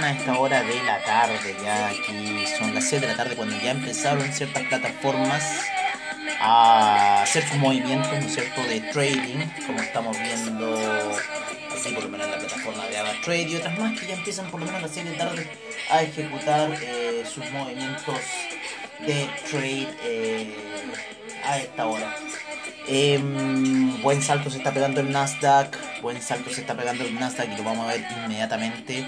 a esta hora de la tarde? Ya aquí son las 6 de la tarde cuando ya empezaron ciertas plataformas a hacer sus movimientos, ¿no cierto?, de trading, como estamos viendo así por lo menos en la plataforma de AvaTrade y otras más que ya empiezan por lo menos las 6 de la tarde a ejecutar eh, sus movimientos de trade eh, a esta hora. Em, buen salto se está pegando el Nasdaq, buen salto se está pegando el Nasdaq y lo vamos a ver inmediatamente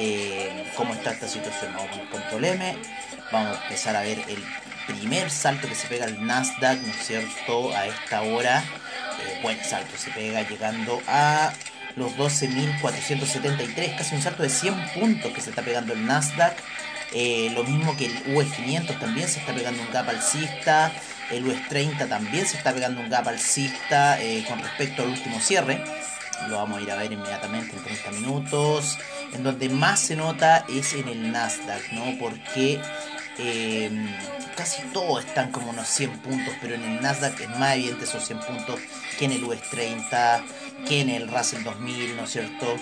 eh, cómo está esta situación. Vamos con control M, vamos a empezar a ver el primer salto que se pega el Nasdaq, ¿no es cierto? A esta hora, eh, buen salto se pega llegando a los 12.473, casi un salto de 100 puntos que se está pegando el Nasdaq. Eh, lo mismo que el US 500 también se está pegando un gap alcista. El US 30 también se está pegando un gap alcista eh, con respecto al último cierre. Lo vamos a ir a ver inmediatamente en 30 minutos. En donde más se nota es en el Nasdaq, ¿no? Porque em, casi todos están como unos 100 puntos, pero en el Nasdaq es más evidente esos 100 puntos que en el US 30, que en el Russell 2000, ¿no es cierto?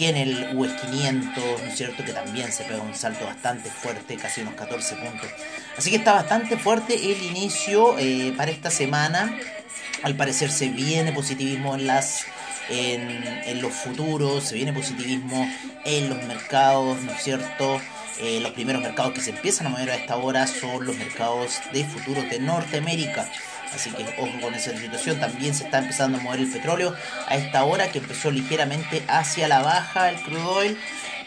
que en el US 500, ¿no es cierto? Que también se pega un salto bastante fuerte, casi unos 14 puntos. Así que está bastante fuerte el inicio eh, para esta semana. Al parecer se viene positivismo en las en, los futuros, se viene positivismo en los mercados, ¿no es cierto? Eh, los primeros mercados que se empiezan a mover a esta hora son los mercados de futuros de Norteamérica. Así que ojo con esa situación. También se está empezando a mover el petróleo a esta hora que empezó ligeramente hacia la baja el crude oil.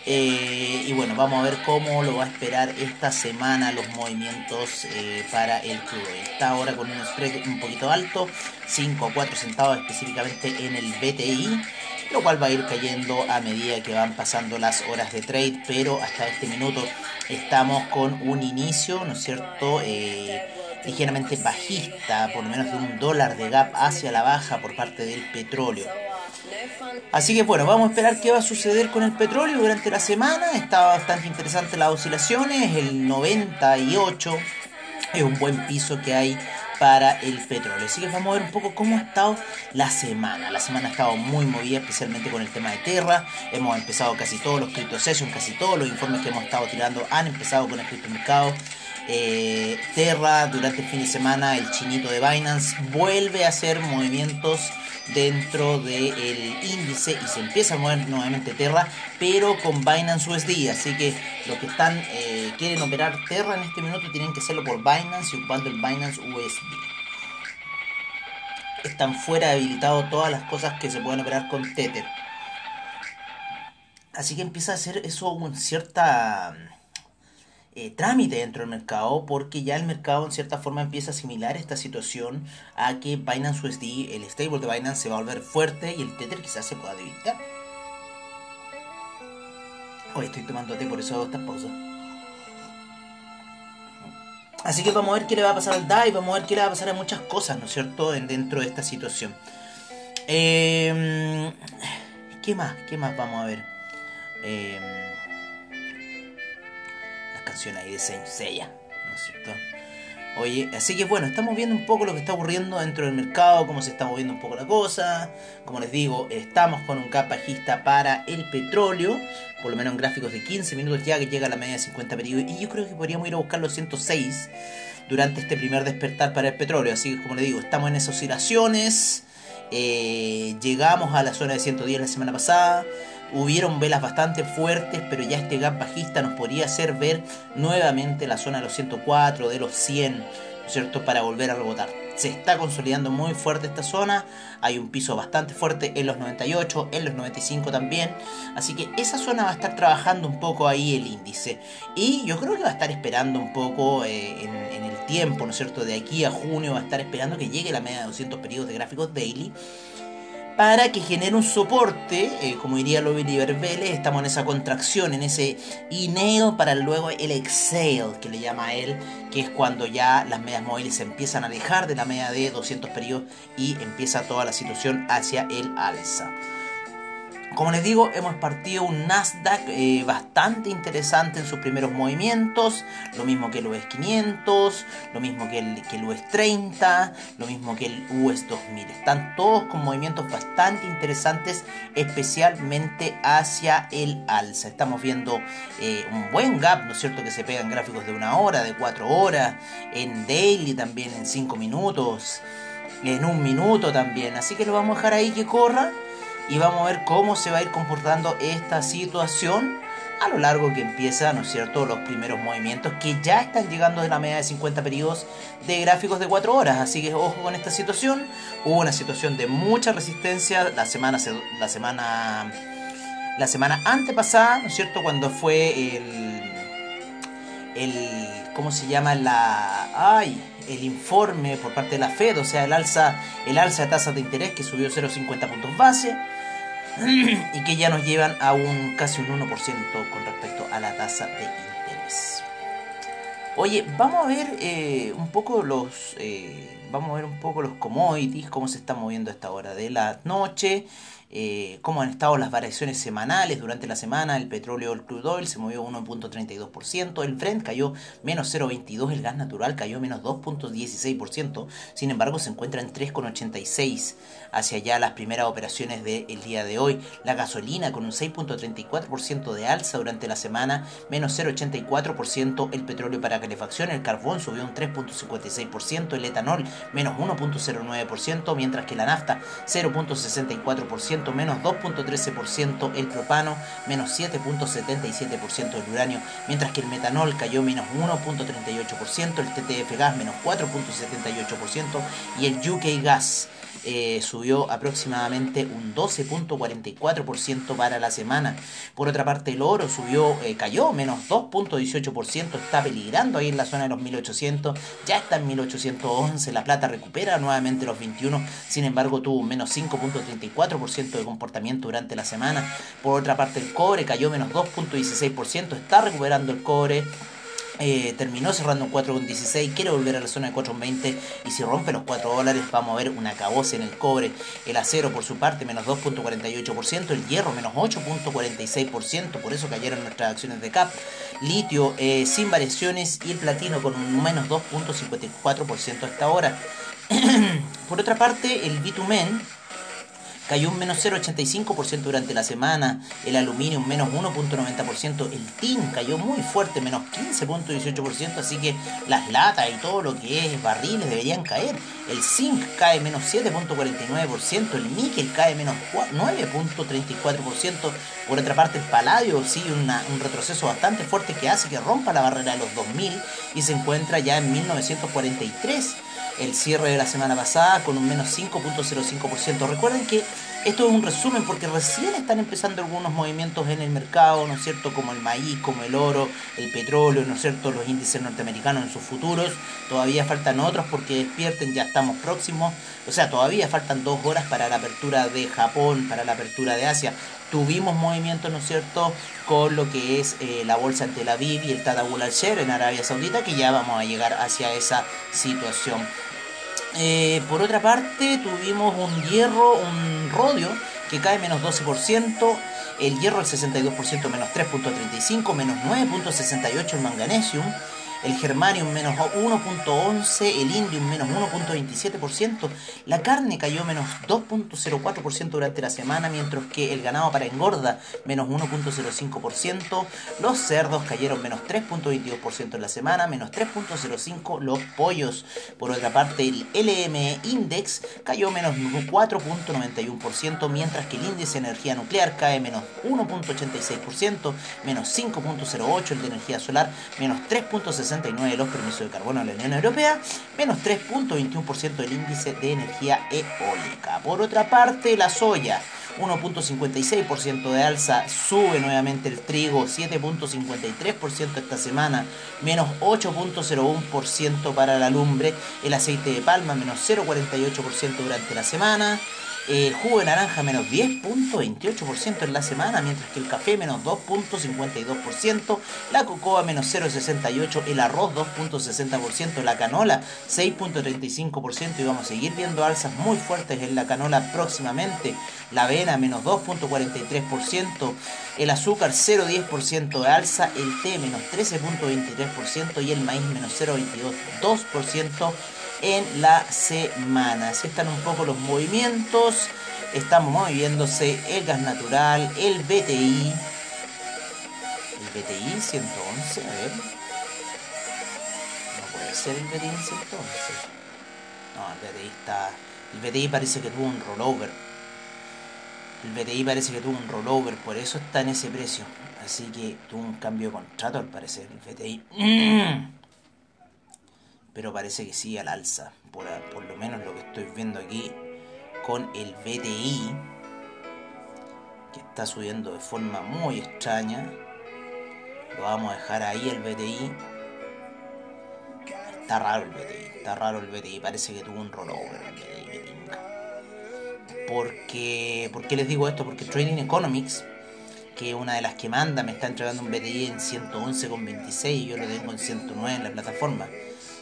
Eh, y bueno, vamos a ver cómo lo va a esperar esta semana los movimientos eh, para el crudo. Está ahora con un spread un poquito alto, 5 a 4 centavos específicamente en el BTI, lo cual va a ir cayendo a medida que van pasando las horas de trade, pero hasta este minuto estamos con un inicio, ¿no es cierto? Eh, ligeramente bajista, por lo menos de un dólar de gap hacia la baja por parte del petróleo. Así que bueno, vamos a esperar qué va a suceder con el petróleo durante la semana. Está bastante interesante las oscilaciones. El 98 es un buen piso que hay para el petróleo. Así que vamos a ver un poco cómo ha estado la semana. La semana ha estado muy movida, especialmente con el tema de Terra. Hemos empezado casi todos los sessions, casi todos los informes que hemos estado tirando han empezado con el criptomercado. Eh, Terra durante el fin de semana, el chinito de Binance vuelve a hacer movimientos dentro del índice y se empieza a mover nuevamente Terra, pero con Binance USD. Así que los que están eh, quieren operar Terra en este minuto tienen que hacerlo por Binance y ocupando el Binance USD. Están fuera habilitados todas las cosas que se pueden operar con Tether. Así que empieza a hacer eso un cierta eh, trámite dentro del mercado porque ya el mercado en cierta forma empieza a asimilar esta situación a que Binance USD, el stable de Binance se va a volver fuerte y el Tether quizás se pueda debilitar. Hoy estoy tomando té, por eso hago esta pausa. Así que vamos a ver qué le va a pasar al DAI, vamos a ver qué le va a pasar a muchas cosas, ¿no es cierto?, dentro de esta situación. Em, ¿Qué más? ¿Qué más vamos a ver? Eh, ahí de. Oye, así que bueno, estamos viendo un poco lo que está ocurriendo dentro del mercado, cómo se está moviendo un poco la cosa. Como les digo, estamos con un cap bajista para el petróleo, por lo menos en gráficos de 15 minutos ya que llega a la media de 50 periodos. Y yo creo que podríamos ir a buscar los 106 durante este primer despertar para el petróleo. Así que como les digo, estamos en esas oscilaciones. Eh, llegamos a la zona de 110 la semana pasada hubieron velas bastante fuertes, pero ya este gap bajista nos podría hacer ver nuevamente la zona de los 104, de los 100, ¿no es cierto?, para volver a rebotar. Se está consolidando muy fuerte esta zona, hay un piso bastante fuerte en los 98, en los 95 también, así que esa zona va a estar trabajando un poco ahí el índice. Y yo creo que va a estar esperando un poco eh, en, en el tiempo, ¿no es cierto?, de aquí a junio va a estar esperando que llegue la media de 200 periodos de gráficos daily para que genere un soporte, eh, como diría Oliver Vélez, estamos en esa contracción, en ese inhale para luego el exhale, que le llama él, que es cuando ya las medias móviles se empiezan a alejar de la media de 200 periodos y empieza toda la situación hacia el alza. Como les digo, hemos partido un Nasdaq eh, bastante interesante en sus primeros movimientos, lo mismo que el US 500, lo mismo que el, que el US 30, lo mismo que el US 2000. Están todos con movimientos bastante interesantes, especialmente hacia el alza. Estamos viendo eh, un buen gap, ¿no es cierto?, que se pega en gráficos de una hora, de cuatro horas, en daily también en cinco minutos, en un minuto también. Así que lo vamos a dejar ahí que corra y vamos a ver cómo se va a ir comportando esta situación a lo largo que empieza, ¿no es cierto?, los primeros movimientos que ya están llegando de la media de 50 periodos de gráficos de 4 horas. Así que ojo con esta situación. Hubo una situación de mucha resistencia la semana, la semana, la semana antepasada, ¿no es cierto?, cuando fue el, el, ¿cómo se llama? La, ay, el informe por parte de la Fed, o sea, el alza, el alza de tasas de interés que subió 0,50 puntos base y que ya nos llevan a un casi un 1% con respecto a la tasa de interés. Oye, vamos a ver eh, un poco los eh, vamos a ver un poco los commodities, cómo se está moviendo a esta hora de la noche. Eh, cómo han estado las variaciones semanales durante la semana. El petróleo, el crude oil se movió 1.32%, el Brent cayó menos 0.22%, el gas natural cayó menos 2.16%, sin embargo se encuentra en 3.86% hacia allá las primeras operaciones del día de hoy. La gasolina con un 6.34% de alza durante la semana, menos 0.84%, el petróleo para calefacción, el carbón subió un 3.56%, el etanol menos 1.09%, mientras que la nafta 0.64%, menos 2.13%, el propano menos 7.77% el uranio, mientras que el metanol cayó menos 1.38%, el TTF gas menos 4.78% y el UK gas eh, subió aproximadamente un 12.44% para la semana. Por otra parte, el oro subió, eh, cayó menos 2.18%, está peligrando ahí en la zona de los 1800, ya está en 1811, la plata recupera nuevamente los 21, sin embargo tuvo un menos 5.34% de comportamiento durante la semana. Por otra parte, el cobre cayó menos 2.16%, está recuperando el cobre. Eh, terminó cerrando en 4,16, quiere volver a la zona de 4,20 y si rompe los 4 dólares vamos a ver una caboce en el cobre. El acero por su parte menos 2.48%, el hierro menos 8.46%, por eso cayeron nuestras acciones de CAP. Litio eh, sin variaciones y el platino con un menos 2.54% hasta ahora. por otra parte, el bitumen cayó un menos 0,85% durante la semana, el aluminio un menos 1,90%, el tin cayó muy fuerte, menos 15,18%, así que las latas y todo lo que es barriles deberían caer. El zinc cae menos 7,49%, el níquel cae menos 9,34%, por otra parte el paladio sigue un retroceso bastante fuerte que hace que rompa la barrera de los 2000 y se encuentra ya en 1943 el cierre de la semana pasada con un menos 5.05%. Recuerden que esto es un resumen porque recién están empezando algunos movimientos en el mercado, ¿no es cierto? Como el maíz, como el oro, el petróleo, ¿no es cierto? Los índices norteamericanos en sus futuros. Todavía faltan otros porque despierten, ya estamos próximos. O sea, todavía faltan dos horas para la apertura de Japón, para la apertura de Asia. Tuvimos movimientos, ¿no es cierto?, con lo que es eh, la bolsa en Tel Aviv y el Tadawul al-Sher en Arabia Saudita, que ya vamos a llegar hacia esa situación. Eh, por otra parte, tuvimos un hierro, un rodio, que cae menos 12%, el hierro el 62% menos 3.35, menos 9.68 el manganesium, el germanium menos 1.11, el indium menos 1.27%, la carne cayó menos 2.04% durante la semana, mientras que el ganado para engorda menos 1.05%, los cerdos cayeron menos 3.22% en la semana, menos 3.05% los pollos. Por otra parte, el LME Index cayó menos 4.91%, mientras que el índice de energía nuclear cae menos 1.86%, menos 5.08% el de energía solar, menos 3.60% de los permisos de carbono a la Unión Europea, menos 3.21% del índice de energía eólica. Por otra parte, la soya, 1.56% de alza, sube nuevamente el trigo, 7.53% esta semana, menos 8.01% para la lumbre, el aceite de palma, menos 0.48% durante la semana, El jugo de naranja menos 10.28% en la semana, mientras que el café menos 2.52%, la cocoa menos 0.68%, el arroz 2.60%, la canola 6.35% y vamos a seguir viendo alzas muy fuertes en la canola próximamente, la avena menos 2.43%, el azúcar 0.10% de alza, el té menos 13.23% y el maíz menos 0.22% en la semana. Así están un poco los movimientos. Estamos moviéndose el gas natural, el BTI. El BTI 111, a ver. No puede ser el BTI 111. No, el BTI está... El BTI parece que tuvo un rollover. El BTI parece que tuvo un rollover, por eso está en ese precio. Así que tuvo un cambio de contrato al parecer el BTI. pero parece que sí al alza, por, por lo menos lo que estoy viendo aquí con el BTI, que está subiendo de forma muy extraña. Lo vamos a dejar ahí el BTI. Está raro el BTI, está raro el BTI, parece que tuvo un rollover el BTI, Porque, ¿Por qué les digo esto? Porque Trading Economics, que es una de las que manda, me está entregando un BTI en 111,26 y yo lo tengo en 109 en la plataforma.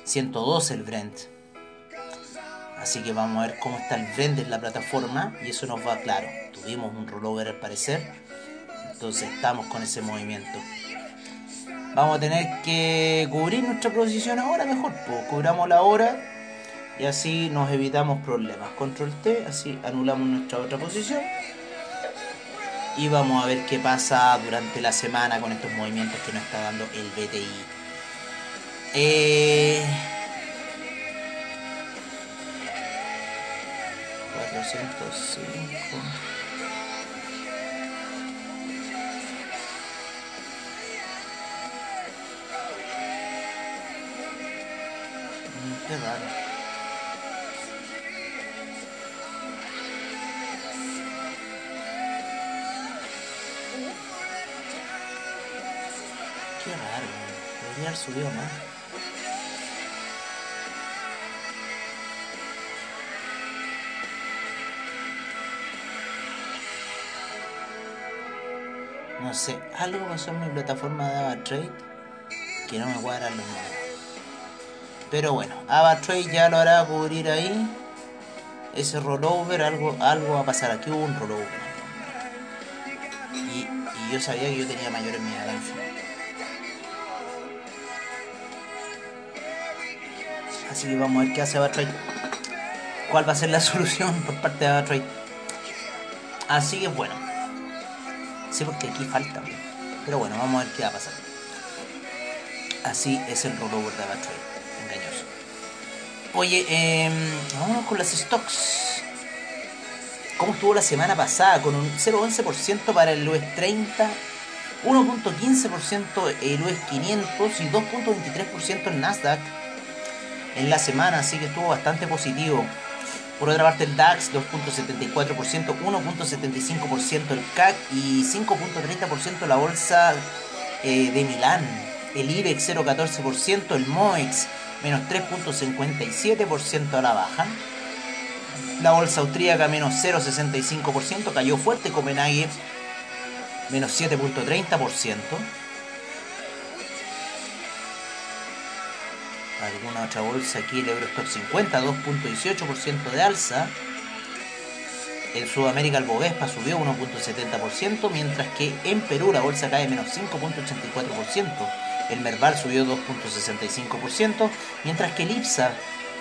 112 el Brent. Así que vamos a ver cómo está el Brent en la plataforma y eso nos va claro. Tuvimos un rollover al parecer, entonces estamos con ese movimiento. Vamos a tener que cubrir nuestra posición ahora mejor, pues cubramos la hora y así nos evitamos problemas. Control T, así anulamos nuestra otra posición y vamos a ver qué pasa durante la semana con estos movimientos que nos está dando el BTI. Eh, 405. Mm, qué raro. Qué raro, haber subido más. No sé, algo pasó en mi plataforma de AvaTrade que no me cuadran los números. Pero bueno, AvaTrade ya lo hará cubrir ahí. Ese rollover, algo, algo va a pasar. Aquí hubo un rollover. Y, yo sabía que yo tenía mayor en mi. Así que vamos a ver qué hace AvaTrade. ¿Cuál va a ser la solución por parte de AvaTrade? Así que bueno. Sí, porque aquí falta. Pero bueno, vamos a ver qué va a pasar. Así es el rollover de Trade. Engañoso. Oye, eh, vámonos con las stocks. ¿Cómo estuvo la semana pasada? Con un 0,11% para el US 30, 1.15% el US 500 y 2.23% el Nasdaq en la semana, así que estuvo bastante positivo. Por otra parte el DAX 2.74%, 1.75% el CAC y 5.30% la bolsa eh, de Milán. El IBEX 0.14%, el MOEX menos 3.57% a la baja. La bolsa austríaca menos 0.65%, cayó fuerte Copenhague menos 7.30%. alguna otra bolsa aquí, el Eurostock 50, 2.18% de alza. En Sudamérica el Bovespa subió 1.70%, mientras que en Perú la bolsa cae menos 5.84%. El Merval subió 2.65%, mientras que el IPSA,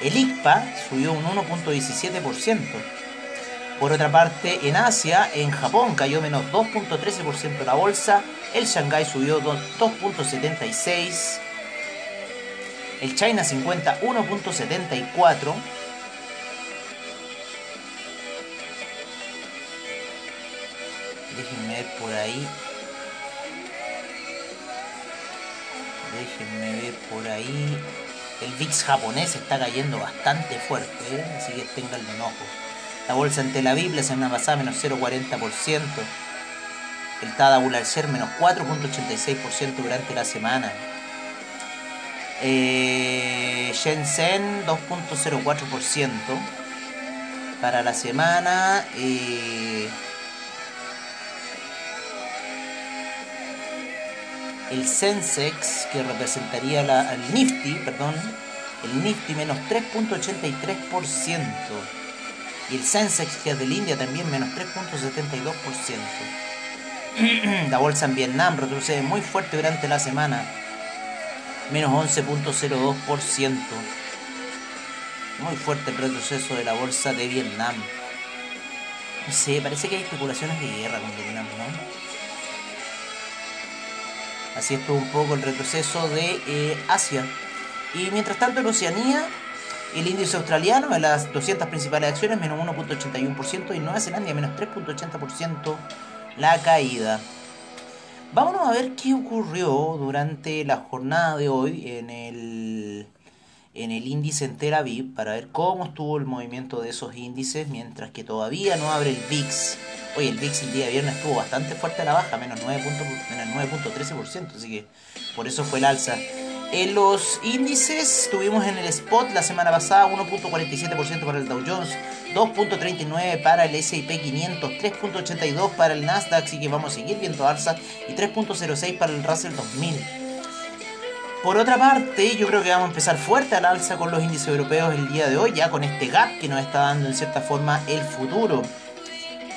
el ICPA subió un 1.17%. Por otra parte, en Asia, en Japón cayó menos 2.13% la bolsa, el Shanghai subió 2.76%, el China 50 1.74. Déjenme ver por ahí. Déjenme ver por ahí. El VIX japonés está cayendo bastante fuerte, ¿eh? así que tengan un ojo. La bolsa Aviv la semana pasada menos 0,40%. El Tadabular Share menos 4,86% durante la semana. Eh, Shenzhen 2.04%. para la semana. Eh, el Sensex, que representaría la, el Nifty, perdón, el Nifty menos 3.83%. Y el Sensex, que es del India, también menos 3.72%. la bolsa en Vietnam retrocede muy fuerte durante la semana, menos 11.02%. Muy fuerte el retroceso de la bolsa de Vietnam. No sé, parece que hay especulaciones de guerra con Vietnam, ¿no? Así estuvo un poco el retroceso de eh, Asia. Y mientras tanto en Oceanía, el índice australiano en las 200 principales acciones menos 1.81% y Nueva Zelanda menos 3.80% la caída. Vámonos a ver qué ocurrió durante la jornada de hoy en el, en el índice en Tel Aviv para ver cómo estuvo el movimiento de esos índices mientras que todavía no abre el VIX. Oye, el VIX el día de viernes estuvo bastante fuerte a la baja, menos 9.13%, así que por eso fue el alza. En los índices tuvimos en el spot la semana pasada 1.47% para el Dow Jones, 2.39 para el S&P 500, 3.82 para el Nasdaq, así que vamos a seguir viendo alza y 3.06 para el Russell 2000. Por otra parte, yo creo que vamos a empezar fuerte al alza con los índices europeos el día de hoy, ya con este gap que nos está dando en cierta forma el futuro.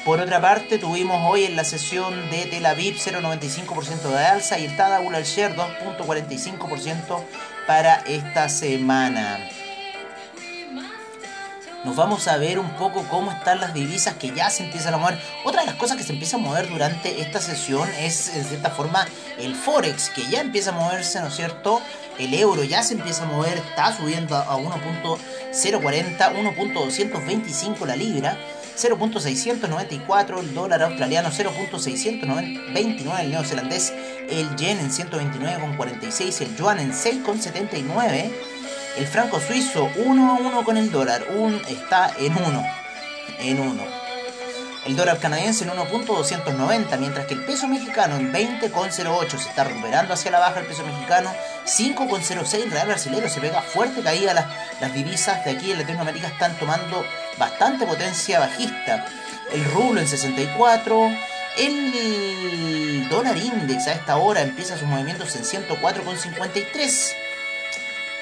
Por otra parte, tuvimos hoy en la sesión de Tel Aviv 0,95% de alza y el Tadabul al Share 2,45% para esta semana. Nos vamos a ver un poco cómo están las divisas que ya se empiezan a mover. Otra de las cosas que se empieza a mover durante esta sesión es, en cierta forma, el Forex, que ya empieza a moverse, ¿no es cierto? El euro ya se empieza a mover, está subiendo a 1.040, 1.225 la libra. 0.694 el dólar australiano, 0.629 el neozelandés, el yen en 129,46, el yuan en 6,79, el franco suizo 1 a 1 con el dólar, un, está en 1, en 1. El dólar canadiense en 1.290, mientras que el peso mexicano en 20.08 se está recuperando hacia la baja el peso mexicano, 5.06 el real brasileño se pega fuerte caída las, las divisas de aquí en Latinoamérica están tomando bastante potencia bajista. El rublo en 64, el dólar index a esta hora empieza sus movimientos en 104,53.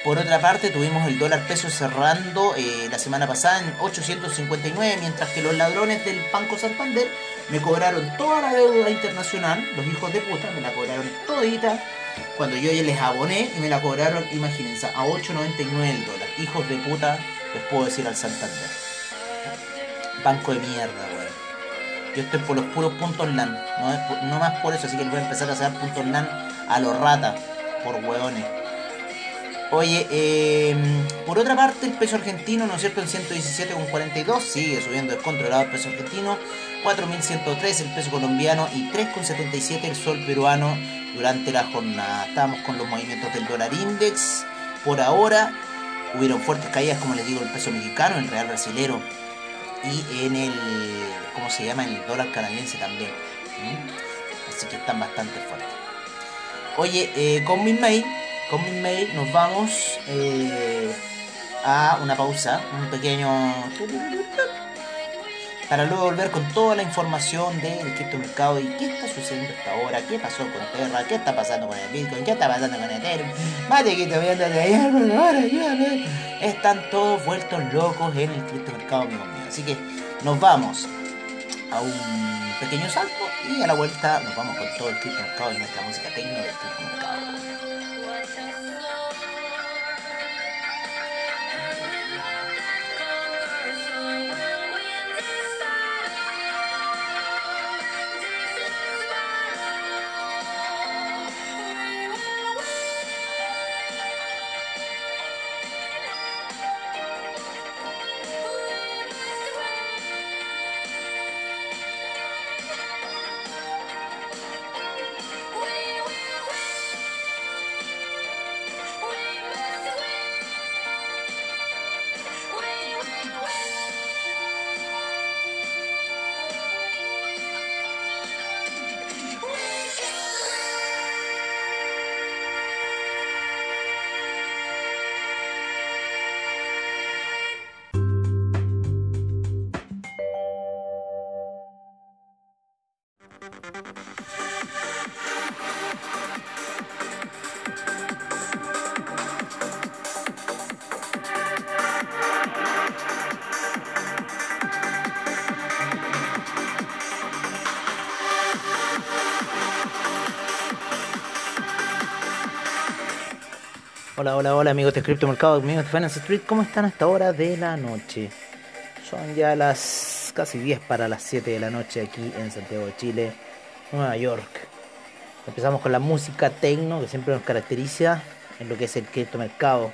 Por otra parte, tuvimos el dólar peso cerrando eh, la semana pasada en 859, mientras que los ladrones del Banco Santander me cobraron toda la deuda internacional, los hijos de puta, me la cobraron todita, cuando yo les aboné y me la cobraron, imagínense, a 8.99 el dólar. Hijos de puta, les puedo decir al Santander. Banco de mierda, weón. Yo estoy por los puros puntos LAN, no, no más por eso, así que les voy a empezar a hacer puntos LAN a los ratas, por hueones. Oye, em, por otra parte, el peso argentino, ¿no es cierto?, en 117,42, sigue subiendo descontrolado el peso argentino, 4.103 el peso colombiano y 3,77 el sol peruano durante la jornada. Estamos con los movimientos del dólar index. Por ahora, hubieron fuertes caídas, como les digo, el peso mexicano, el real brasilero y en el, ¿cómo se llama?, en el dólar canadiense también. Así que están bastante fuertes. Oye, eh, con mi mail con mi mail nos vamos eh, a una pausa, un pequeño... Para luego volver con toda la información del criptomercado y qué está sucediendo hasta ahora, qué pasó con Terra, qué está pasando con el Bitcoin, qué está pasando con Ethereum. Mate que te voy a de Están todos vueltos locos en el criptomercado, amigos míos. Así que nos vamos a un pequeño salto y a la vuelta nos vamos con todo el criptomercado y nuestra música técnica del criptomercado. Hola, hola, hola amigos de Mercado, amigos de Finance Street, ¿cómo están a esta hora de la noche? Son ya las casi 10 para las 7 de la noche aquí en Santiago de Chile, Nueva York. Empezamos con la música techno que siempre nos caracteriza en lo que es el criptomercado.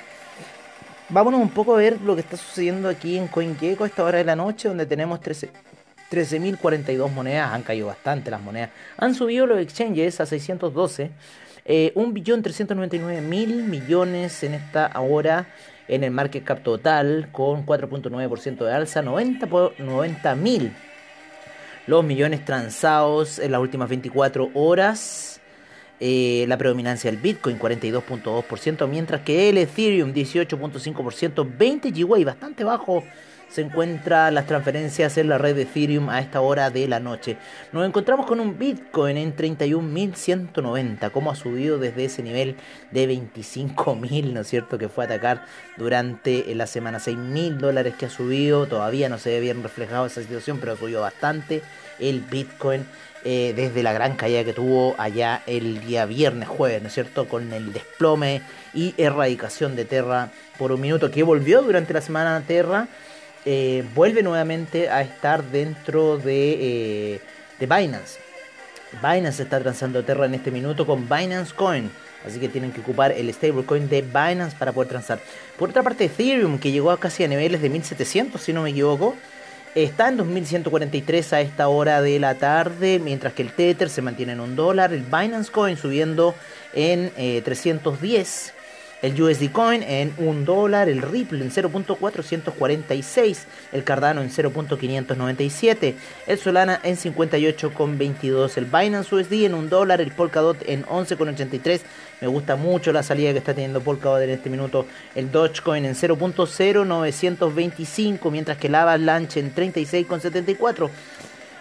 Vámonos un poco a ver lo que está sucediendo aquí en CoinGecko a esta hora de la noche, donde tenemos 13.042 monedas. Han caído bastante las monedas. Han subido los exchanges a 612 eh, 1.399.000 millones en esta hora en el market cap total con 4.9% de alza, 90 por 90.000 los millones transados en las últimas 24 horas. Eh, la predominancia del Bitcoin 42.2%, mientras que el Ethereum 18.5%, 20 GWay, bastante bajo se encuentran las transferencias en la red de Ethereum a esta hora de la noche. Nos encontramos con un Bitcoin en 31.190, como ha subido desde ese nivel de 25.000, ¿no es cierto? Que fue a atacar durante la semana. 6.000 dólares que ha subido, todavía no se ve bien reflejado esa situación, pero ha subido bastante el Bitcoin. Eh, desde la gran caída que tuvo allá el día viernes, jueves, ¿no es cierto? Con el desplome y erradicación de Terra por un minuto que volvió durante la semana Terra eh, vuelve nuevamente a estar dentro de, eh, de Binance. Binance está transando Terra en este minuto con Binance Coin. Así que tienen que ocupar el stablecoin de Binance para poder transar. Por otra parte, Ethereum, que llegó a casi a niveles de 1700, si no me equivoco, está en 2143 a esta hora de la tarde, mientras que el Tether se mantiene en un dólar, el Binance Coin subiendo en 310 eh, el USD Coin en 1 dólar, el Ripple en 0.446, el Cardano en 0.597, el Solana en 58.22, el Binance USD en 1 dólar, el Polkadot en 11.83. Me gusta mucho la salida que está teniendo Polkadot en este minuto. El Dogecoin en 0.0925, mientras que el Avalanche en 36.74.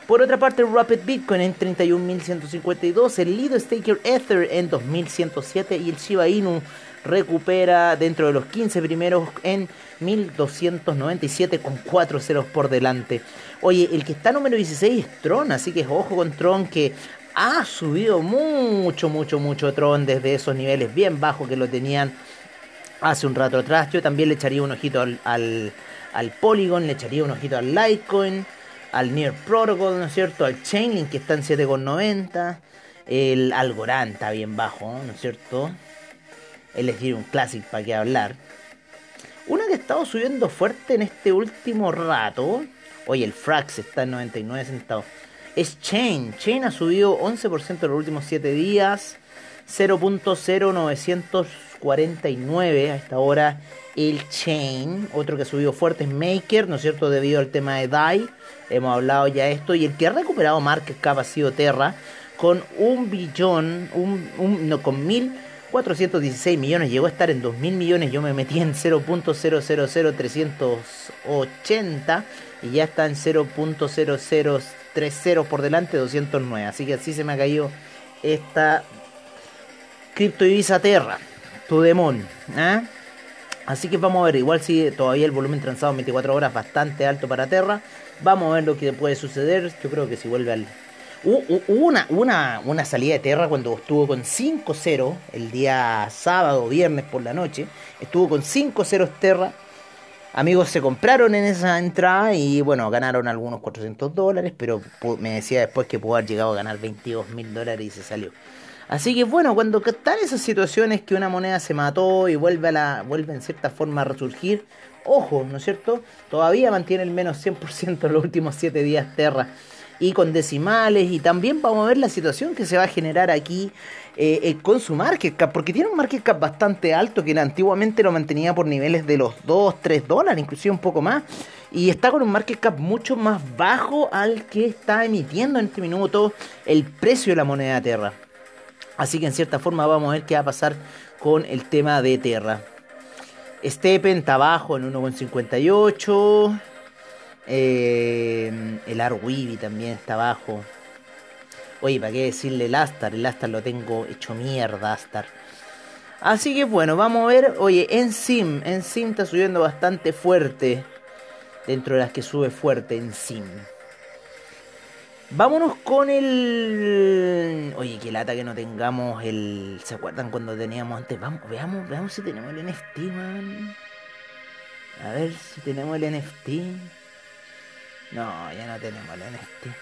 Por otra parte, el Rapid Bitcoin en 31.152, el Lido Staker Ether en 2.107 y el Shiba Inu recupera dentro de los 15 primeros en 1297 con 4 ceros por delante. Oye, el que está número 16 es Tron, así que ojo con Tron que ha subido mucho, mucho, mucho Tron desde esos niveles bien bajos que lo tenían hace un rato atrás. Yo también le echaría un ojito al, al, Polygon, le echaría un ojito al Litecoin, al Near Protocol, ¿no es cierto? Al Chainlink que está en 7,90. El Algorand está bien bajo, ¿no es cierto? El Ethereum Classic para qué hablar. Una que ha estado subiendo fuerte en este último rato. Oye, el Frax está en 99 centavos. Es Chain. Chain ha subido 11% en los últimos 7 días. 0.0949 a esta hora el Chain. Otro que ha subido fuerte es Maker, ¿no es cierto? Debido al tema de DAI. Hemos hablado ya de esto. Y el que ha recuperado market cap ha sido Terra. Con un billón, un, no, con mil 416 millones, llegó a estar en 2.000 millones, yo me metí en 0.000380 y ya está en 0.0030 por delante, 209. Así que así se me ha caído esta Crypto Ibiza Terra, tu demonio. ¿eh? Así que vamos a ver, igual si todavía el volumen transado en 24 horas bastante alto para Terra. Vamos a ver lo que puede suceder. Yo creo que si vuelve al Hubo una, una, una salida de Terra cuando estuvo con 5-0 el día sábado, viernes por la noche. Estuvo con 5-0 Terra. Amigos se compraron en esa entrada y bueno, ganaron algunos 400 dólares, pero me decía después que pudo haber llegado a ganar 22 mil dólares y se salió. Así que bueno, cuando están esas situaciones que una moneda se mató y vuelve, a la, vuelve en cierta forma a resurgir, ojo, ¿no es cierto? Todavía mantiene el menos 100% en los últimos 7 días Terra y con decimales y también vamos a ver la situación que se va a generar aquí eh, eh, con su market cap, porque tiene un market cap bastante alto que antiguamente lo mantenía por niveles de los 2, 3 dólares, inclusive un poco más, y está con un market cap mucho más bajo al que está emitiendo en este minuto el precio de la moneda Terra. Así que en cierta forma vamos a ver qué va a pasar con el tema de Terra. Stepen está abajo en 1,58. Eh, el Arwibi también está abajo. Oye, ¿para qué decirle el Astar? El Astar lo tengo hecho mierda, Astar. Así que bueno, vamos a ver. Oye, en Sim. En Sim está subiendo bastante fuerte. Dentro de las que sube fuerte en Sim. Vámonos con el. Oye, qué lata que no tengamos el. ¿Se acuerdan cuando teníamos antes? Vamos, veamos, veamos si tenemos el NFT, man. A ver si tenemos el NFT. No, ya no tenemos el NFT.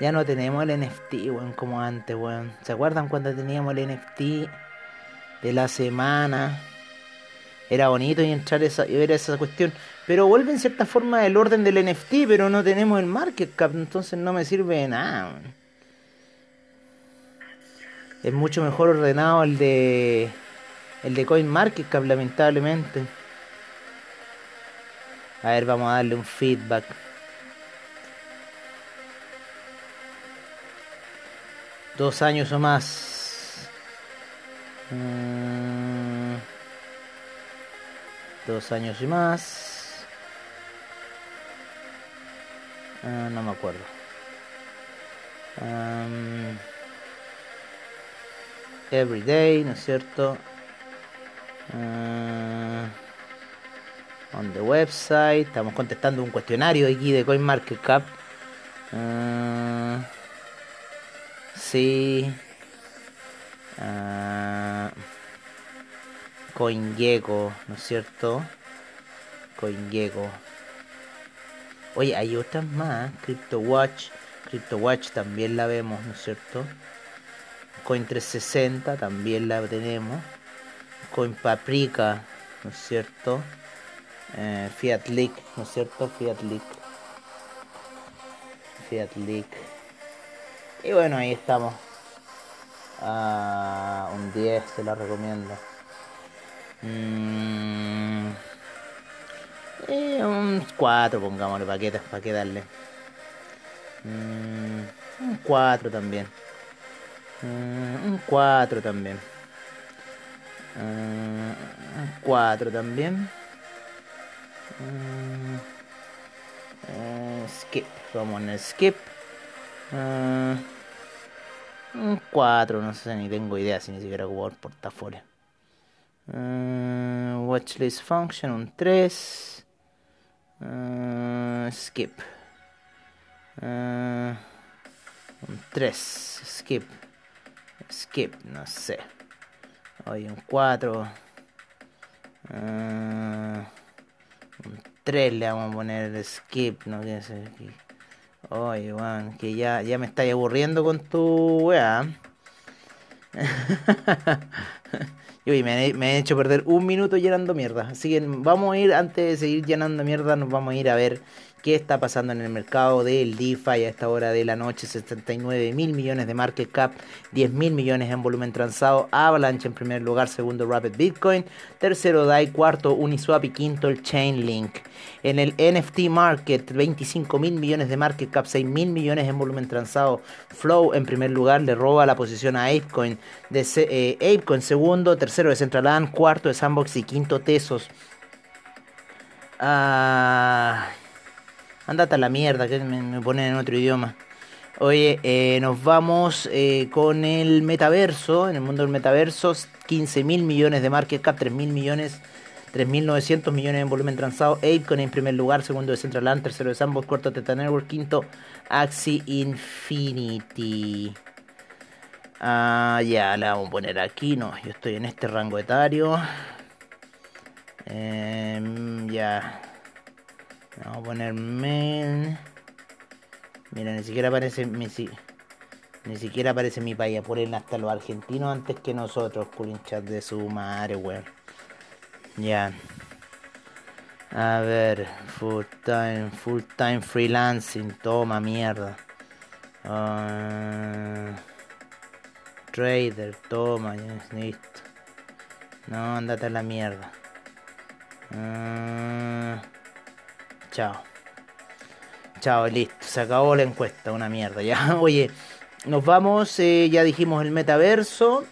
Ya no tenemos el NFT, weón, como antes, weón. ¿Se acuerdan cuando teníamos el NFT de la semana? Era bonito y entrar esa, y ver esa cuestión. Pero vuelve en cierta forma el orden del NFT, pero no tenemos el market cap, entonces no me sirve de nada. Es mucho mejor ordenado el de el de Coin Market Cap, lamentablemente. A ver, vamos a darle un feedback. Dos años o más. Mm. dos años y más. Ah, no me acuerdo. Um, everyday, ¿no es cierto? Uh, on the website. Estamos contestando un cuestionario aquí de CoinMarketCap. Uh, sí. Uh, CoinGecko, ¿no es cierto? CoinGecko. Oye, hay otras más. CryptoWatch. CryptoWatch también la vemos, ¿no es cierto? Coin 360 también la tenemos. Coin Paprika, ¿no es cierto? Eh, Fiat Leak, ¿no es cierto? Fiat Leak. Fiat Leak. Y bueno, ahí estamos. Ah, un 10 se la recomiendo. Mm. Eh, un 4, pongámosle paquetes, para que darle. Mm, un 4 también. Mm, un 4 también. Mm, un 4 también. Eh, skip, vamos en el skip. un 4, no sé, ni tengo idea si ni siquiera jugar el portafolio. watchlist function, un 3. Uh, skip. Uh, 3. Skip. Skip, no sé. Hoy un 4. Uh, un 3 le vamos a poner skip, no sé. Oye, Juan, que ya, ya me estáis aburriendo con tu weá. Y me, me, he hecho perder un minuto llenando mierda. Así que vamos a ir, antes de seguir llenando mierda, nos vamos a ir a ver qué está pasando en el mercado del DeFi a esta hora de la noche. 79 mil millones de market cap, 10 mil millones en volumen transado. Avalanche en primer lugar, segundo Rapid Bitcoin, tercero DAI, cuarto Uniswap y quinto el Chainlink. En el NFT market, 25 mil millones de market cap, 6 mil millones en volumen transado. Flow en primer lugar le roba la posición a Apecoin. De, eh, Apecoin segundo, tercero de Centraland, cuarto de Sandbox y quinto Tesos. Ah, andate a la mierda, que me, ponen en otro idioma. Oye, eh, nos vamos eh, con el metaverso. En el mundo del metaverso, 15 mil millones de market cap, 3 mil millones, 3.900 millones en volumen transado. Apecoin en primer lugar, segundo de Centraland, tercero de Sandbox, cuarto Teta Network, quinto Axie Infinity. Ah, ya, le vamos a poner aquí. No, yo estoy en este rango etario. Em, ya. Vamos a poner men. Mira, ni siquiera aparece mi, ni siquiera aparece mi país. Ponen hasta los argentinos antes que nosotros. chat de su madre, weón. Ya. A ver, full time, full time freelancing, toma mierda. Uh, Trader, toma, listo. No, andate a la mierda. Ah, chao. Chao, listo. Se acabó la encuesta, una mierda. Ya, oye, nos vamos, eh, ya dijimos el metaverso.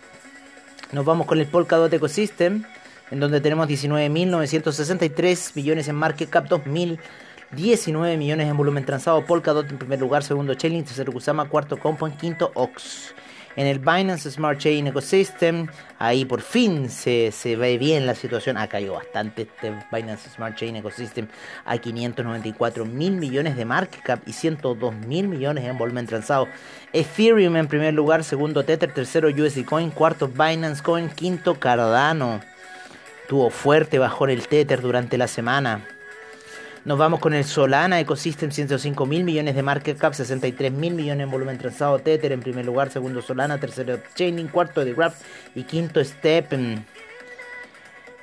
Nos vamos con el Polkadot Ecosystem, en donde tenemos 19.963 millones en market cap, 2.019 millones en volumen transado. Polkadot en primer lugar, segundo Chainlink, tercero Kusama, cuarto Compound, quinto Ox. En el Binance Smart Chain Ecosystem, ahí por fin se, se ve bien la situación. Ha caído bastante este Binance Smart Chain Ecosystem a 594 mil millones de market cap y 102 mil millones en volumen transado. Ethereum en primer lugar, segundo Tether, tercero USD Coin, cuarto Binance Coin, quinto Cardano. Tuvo fuerte bajón el Tether durante la semana. Nos vamos con el Solana Ecosystem, 105 mil millones de market cap, 63 mil millones en volumen transado. Tether en primer lugar, segundo Solana, tercero Chaining, cuarto de Graph y quinto Step.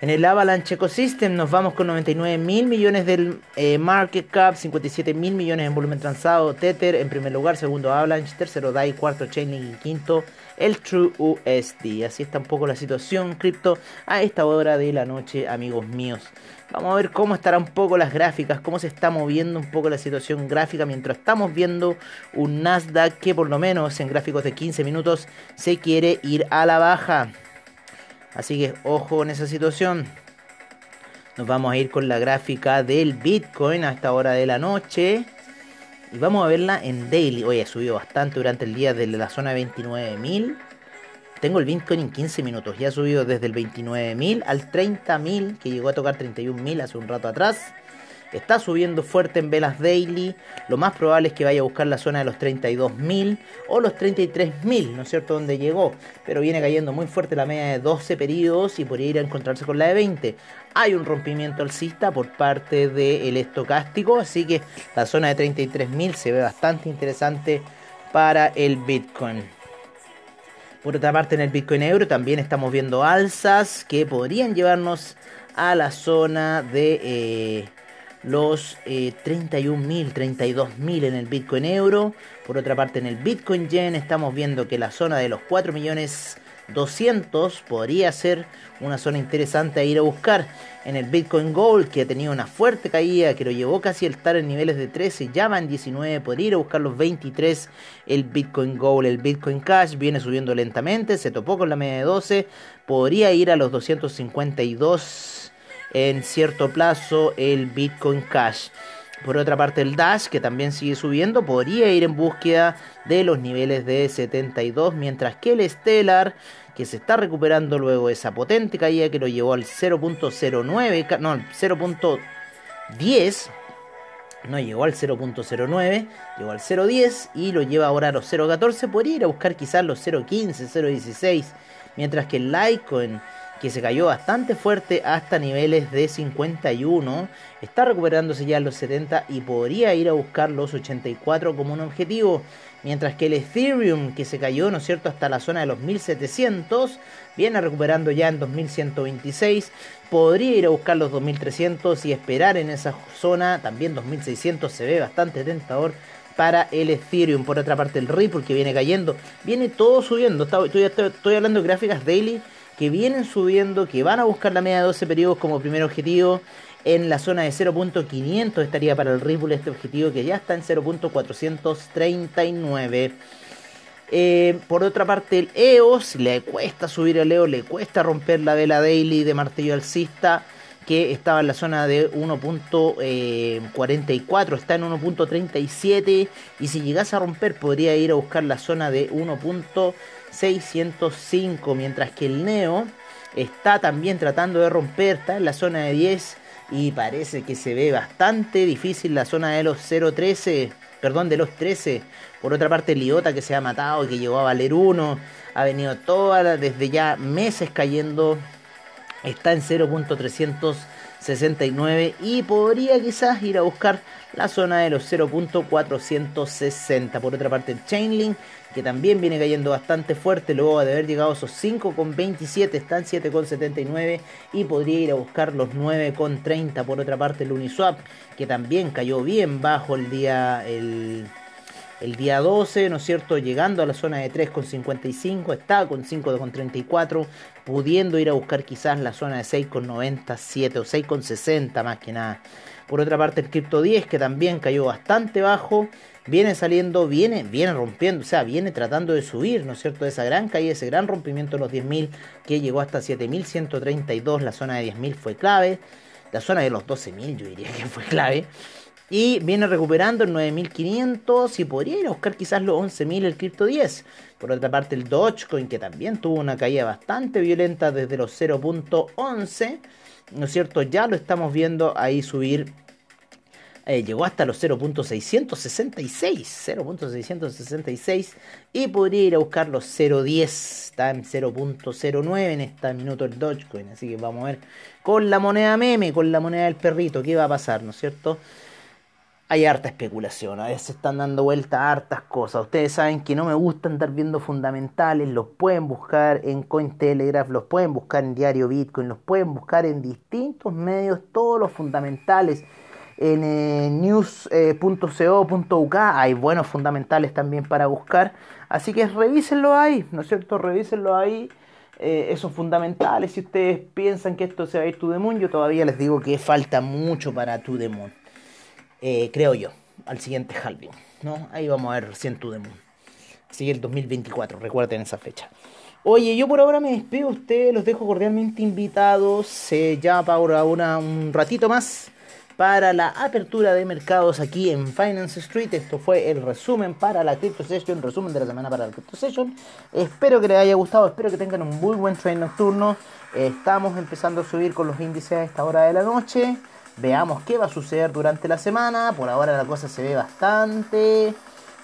En el Avalanche Ecosystem nos vamos con 99 mil millones del eh, market cap, 57 mil millones en volumen transado. Tether en primer lugar, segundo Avalanche, tercero DAI, cuarto Chainlink y quinto el True USD. Así está un poco la situación cripto a esta hora de la noche, amigos míos. Vamos a ver cómo estarán un poco las gráficas, cómo se está moviendo un poco la situación gráfica mientras estamos viendo un Nasdaq que por lo menos en gráficos de 15 minutos se quiere ir a la baja. Así que ojo en esa situación. Nos vamos a ir con la gráfica del Bitcoin a esta hora de la noche. Y vamos a verla en daily. Oye, ha subido bastante durante el día desde la zona de 29.000. Tengo el Bitcoin en 15 minutos. Ya ha subido desde el 29.000 al 30.000, que llegó a tocar 31.000 hace un rato atrás está subiendo fuerte en velas daily, lo más probable es que vaya a buscar la zona de los 32.000 o los 33.000, ¿no es cierto?, donde llegó, pero viene cayendo muy fuerte la media de 12 periodos y podría ir a encontrarse con la de 20. Hay un rompimiento alcista por parte del estocástico, así que la zona de 33.000 se ve bastante interesante para el Bitcoin. Por otra parte, en el Bitcoin Euro también estamos viendo alzas que podrían llevarnos a la zona de eh, los eh, 31.000, 32.000 en el Bitcoin euro. Por otra parte, en el Bitcoin yen estamos viendo que la zona de los 4 millones 200 podría ser una zona interesante a ir a buscar. En el Bitcoin Gold, que ha tenido una fuerte caída, que lo llevó casi a estar en niveles de 13, ya va en 19, podría ir a buscar los 23. El Bitcoin Gold, el Bitcoin Cash viene subiendo lentamente, se topó con la media de 12, podría ir a los 252 en cierto plazo el Bitcoin Cash. Por otra parte, el Dash, que también sigue subiendo, podría ir en búsqueda de los niveles de 72, mientras que el Stellar, que se está recuperando luego de esa potente caída que lo llevó al 0.09, no, 0.10, no llegó al 0.09, llegó al 0.10 y lo lleva ahora a los 0.14, podría ir a buscar quizás los 0.15, 0.16, mientras que el Litecoin que se cayó bastante fuerte hasta niveles de 51, está recuperándose ya en los 70 y podría ir a buscar los 84 como un objetivo, mientras que el Ethereum que se cayó, ¿no es cierto?, hasta la zona de los 1700, viene recuperando ya en 2126, podría ir a buscar los 2300 y esperar en esa zona, también 2600 se ve bastante tentador para el Ethereum. Por otra parte, el Ripple que viene cayendo, viene todo subiendo. Estoy, estoy, estoy hablando de gráficas daily que vienen subiendo, que van a buscar la media de 12 periodos como primer objetivo. En la zona de 0.500 estaría para el Ripple este objetivo que ya está en 0.439. Eh, por otra parte, el EOS le cuesta subir el EOS, le cuesta romper la vela daily de martillo alcista que estaba en la zona de 1.44, eh, está en 1.37 y si llegase a romper podría ir a buscar la zona de 1. 605, mientras que el Neo está también tratando de romper, está en la zona de 10 y parece que se ve bastante difícil la zona de los 013, perdón, de los 13. Por otra parte, Liota que se ha matado y que llegó a valer 1, ha venido toda desde ya meses cayendo, está en 0.369 y podría quizás ir a buscar la zona de los 0.460. Por otra parte, el Chainlink que también viene cayendo bastante fuerte luego de haber llegado a esos 5,27, están 7,79 y podría ir a buscar los 9,30. Por otra parte, el Uniswap, que también cayó bien bajo el día, el, el día 12, ¿no es cierto? Llegando a la zona de 3,55, está con 5,34, pudiendo ir a buscar quizás la zona de 6,97 o 6,60 más que nada. Por otra parte, el Crypto 10, que también cayó bastante bajo viene saliendo, viene, viene rompiendo, o sea, viene tratando de subir, ¿no es cierto? Esa gran caída, ese gran rompimiento de los 10.000 que llegó hasta 7.132, la zona de 10.000 fue clave, la zona de los 12.000 yo diría que fue clave. Y viene recuperando el 9500 y podría ir a buscar quizás los 11000 el Crypto 10. Por otra parte, el Dogecoin, que también tuvo una caída bastante violenta desde los 0.11, ¿no es cierto? Ya lo estamos viendo ahí subir eh, llegó hasta los 0.666, 0.666 y podría ir a buscar los 0.10, está en 0.09 en este minuto el Dogecoin, así que vamos a ver con la moneda meme, con la moneda del perrito, qué va a pasar, ¿no es cierto? Hay harta especulación, a veces están dando vuelta hartas cosas. Ustedes saben que no me gusta andar viendo fundamentales, los pueden buscar en Cointelegraph, los pueden buscar en Diario Bitcoin, los pueden buscar en distintos medios, todos los fundamentales en eh, news.co.uk hay buenos fundamentales también para buscar. Así que revísenlo ahí, ¿no es cierto? Revísenlo ahí. Eh, esos fundamentales, si ustedes piensan que esto se va a ir to the yo todavía les digo que falta mucho para to the. Eh, creo yo, al siguiente halving. ¿no? Ahí vamos a ver recién to the moon. Sigue el 2024, recuerden esa fecha. Oye, yo por ahora me despido de ustedes, los dejo cordialmente invitados. ya para ahora un ratito más para la apertura de mercados aquí en Finance Street. Esto fue el resumen para la Crypto Session, resumen de la semana para la Crypto Session. Espero que les haya gustado, espero que tengan un muy buen trade nocturno. Estamos empezando a subir con los índices a esta hora de la noche. Veamos qué va a suceder durante la semana. Por ahora la cosa se ve bastante.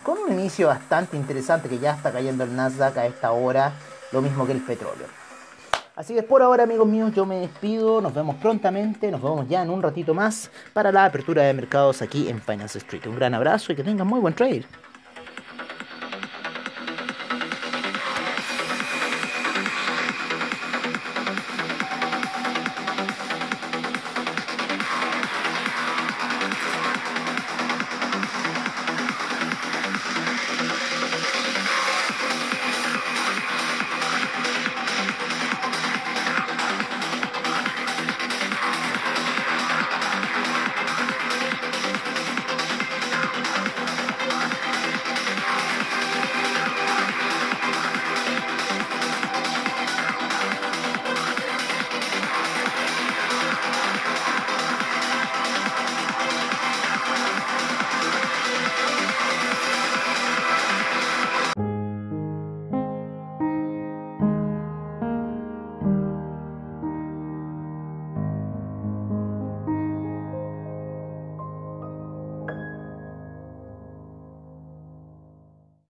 Con un inicio bastante interesante que ya está cayendo el Nasdaq a esta hora. Lo mismo que el petróleo. Así que por ahora, amigos míos, yo me despido. Nos vemos prontamente. Nos vemos ya en un ratito más para la apertura de mercados aquí en Finance Street. Un gran abrazo y que tengan muy buen trade.